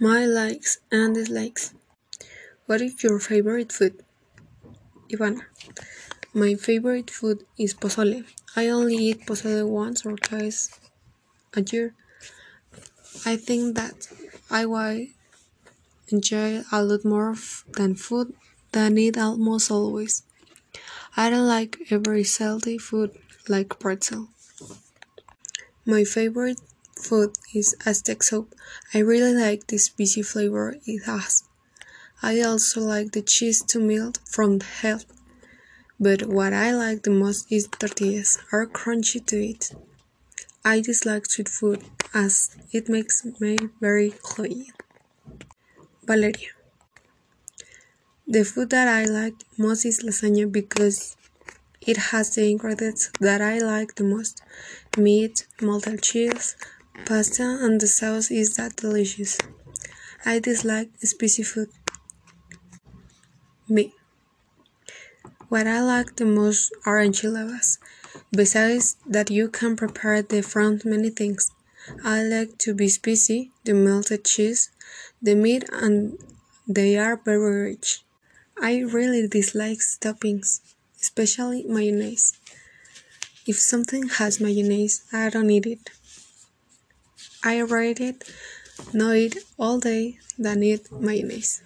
My likes and dislikes. What is your favorite food? Ivana. My favorite food is pozole. I only eat pozole once or twice a year. I think that I enjoy a lot more than food than it almost always. I don't like every salty food like pretzel. My favorite food is Aztec soup. I really like this spicy flavor it has. I also like the cheese to melt from the head. But what I like the most is tortillas, are crunchy to eat. I dislike sweet food as it makes me very cloying. Valeria. The food that I like most is lasagna because it has the ingredients that I like the most meat, melted cheese, pasta, and the sauce is that delicious. I dislike spicy food. Me. What I like the most are enchiladas. Besides that, you can prepare them from many things. I like to be spicy, the melted cheese, the meat, and they are very rich. I really dislike toppings especially mayonnaise. If something has mayonnaise, I don't eat it. I rate it not eat all day than eat mayonnaise.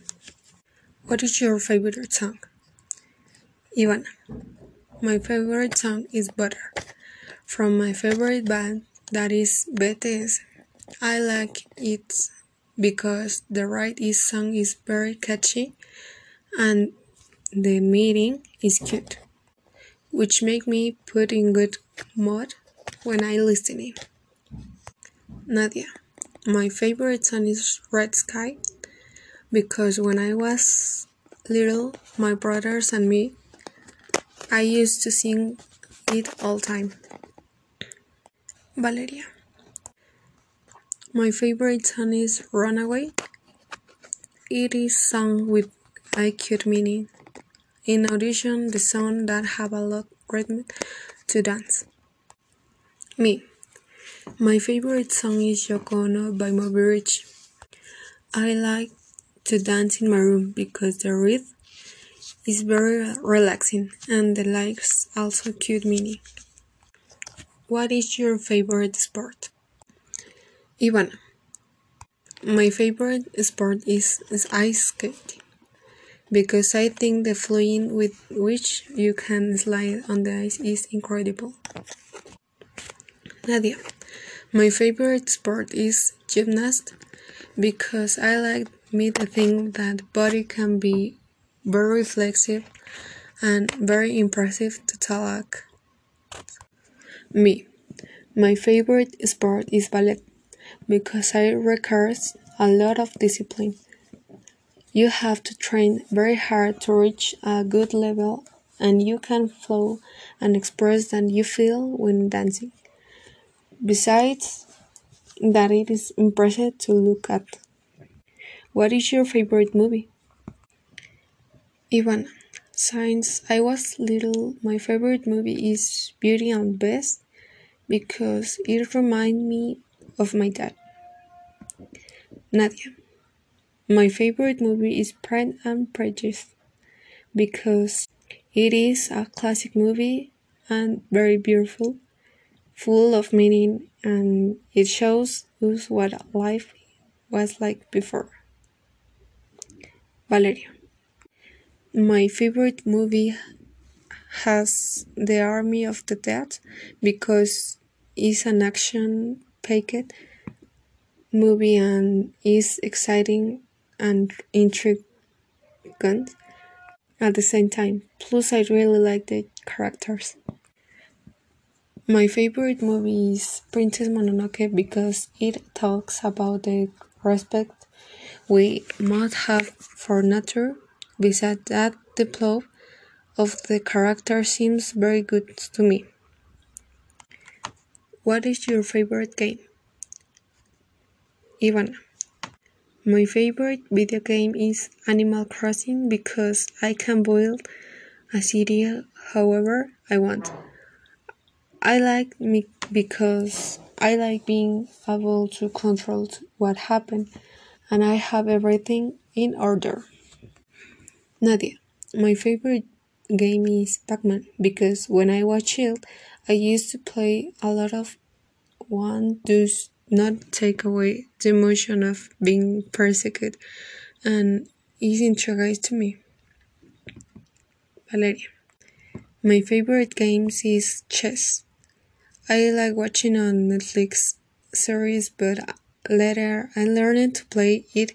What is your favorite song? Ivana. My favorite song is Butter from my favorite band that is BTS. I like it because the right is song is very catchy and the meaning is cute which make me put in good mood when I listening. Nadia. My favorite song is Red Sky because when I was little, my brothers and me, I used to sing it all time. Valeria. My favorite song is Runaway. It is sung with a cute meaning. In addition, the song that have a lot rhythm to dance. Me. My favorite song is Yoko by Moby Rich. I like to dance in my room because the rhythm is very relaxing and the lyrics also cute meaning. What is your favorite sport? Ivana. My favorite sport is, is ice skating because I think the fluid with which you can slide on the ice is incredible. Nadia. My favorite sport is gymnast because I like me to think that body can be very flexible and very impressive to talk. Me. My favorite sport is ballet because it requires a lot of discipline. You have to train very hard to reach a good level and you can flow and express that you feel when dancing. Besides that it is impressive to look at. What is your favorite movie? Ivana. Since I was little, my favorite movie is Beauty and the Beast because it reminds me of my dad. Nadia. My favorite movie is Pride and Prejudice because it is a classic movie and very beautiful, full of meaning, and it shows us what life was like before. Valeria. My favorite movie has The Army of the Dead because it's an action packed movie and is exciting and intriguing at the same time. Plus, I really like the characters. My favorite movie is Princess Mononoke because it talks about the respect we must have for nature. Besides that, the plot of the character seems very good to me. What is your favorite game? Ivana. My favorite video game is Animal Crossing because I can build a city however I want. I like me because I like being able to control what happens and I have everything in order. Nadia, my favorite game is Pac-Man because when I was child, I used to play a lot of one does not take away the emotion of being persecuted and is intriguing to me. Valeria. My favorite games is chess. I like watching on Netflix series, but later I learned to play it,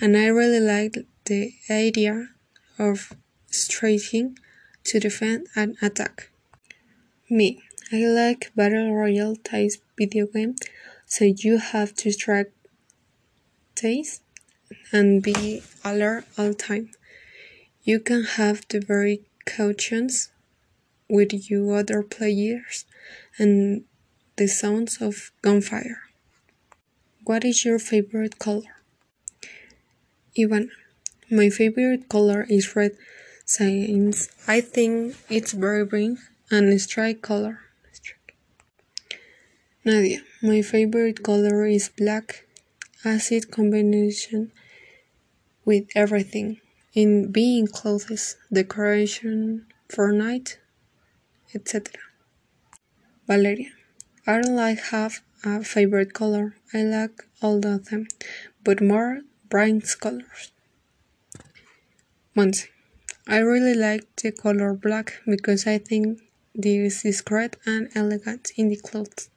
and I really like the idea of striking to defend and attack. Me, I like battle royale type video game, so you have to strike taste and be alert all time. You can have the very cautions with you other players and the sounds of gunfire. What is your favorite color? Ivana, my favorite color is red since I think it's very green and a strike color. Nadia, my favorite color is black as it combination with everything in being clothes, decoration for night, etc. Valeria, I don't like have a favorite color. I like all of them, but more bright colors. Monse, I really like the color black because I think this is great and elegant in the clothes.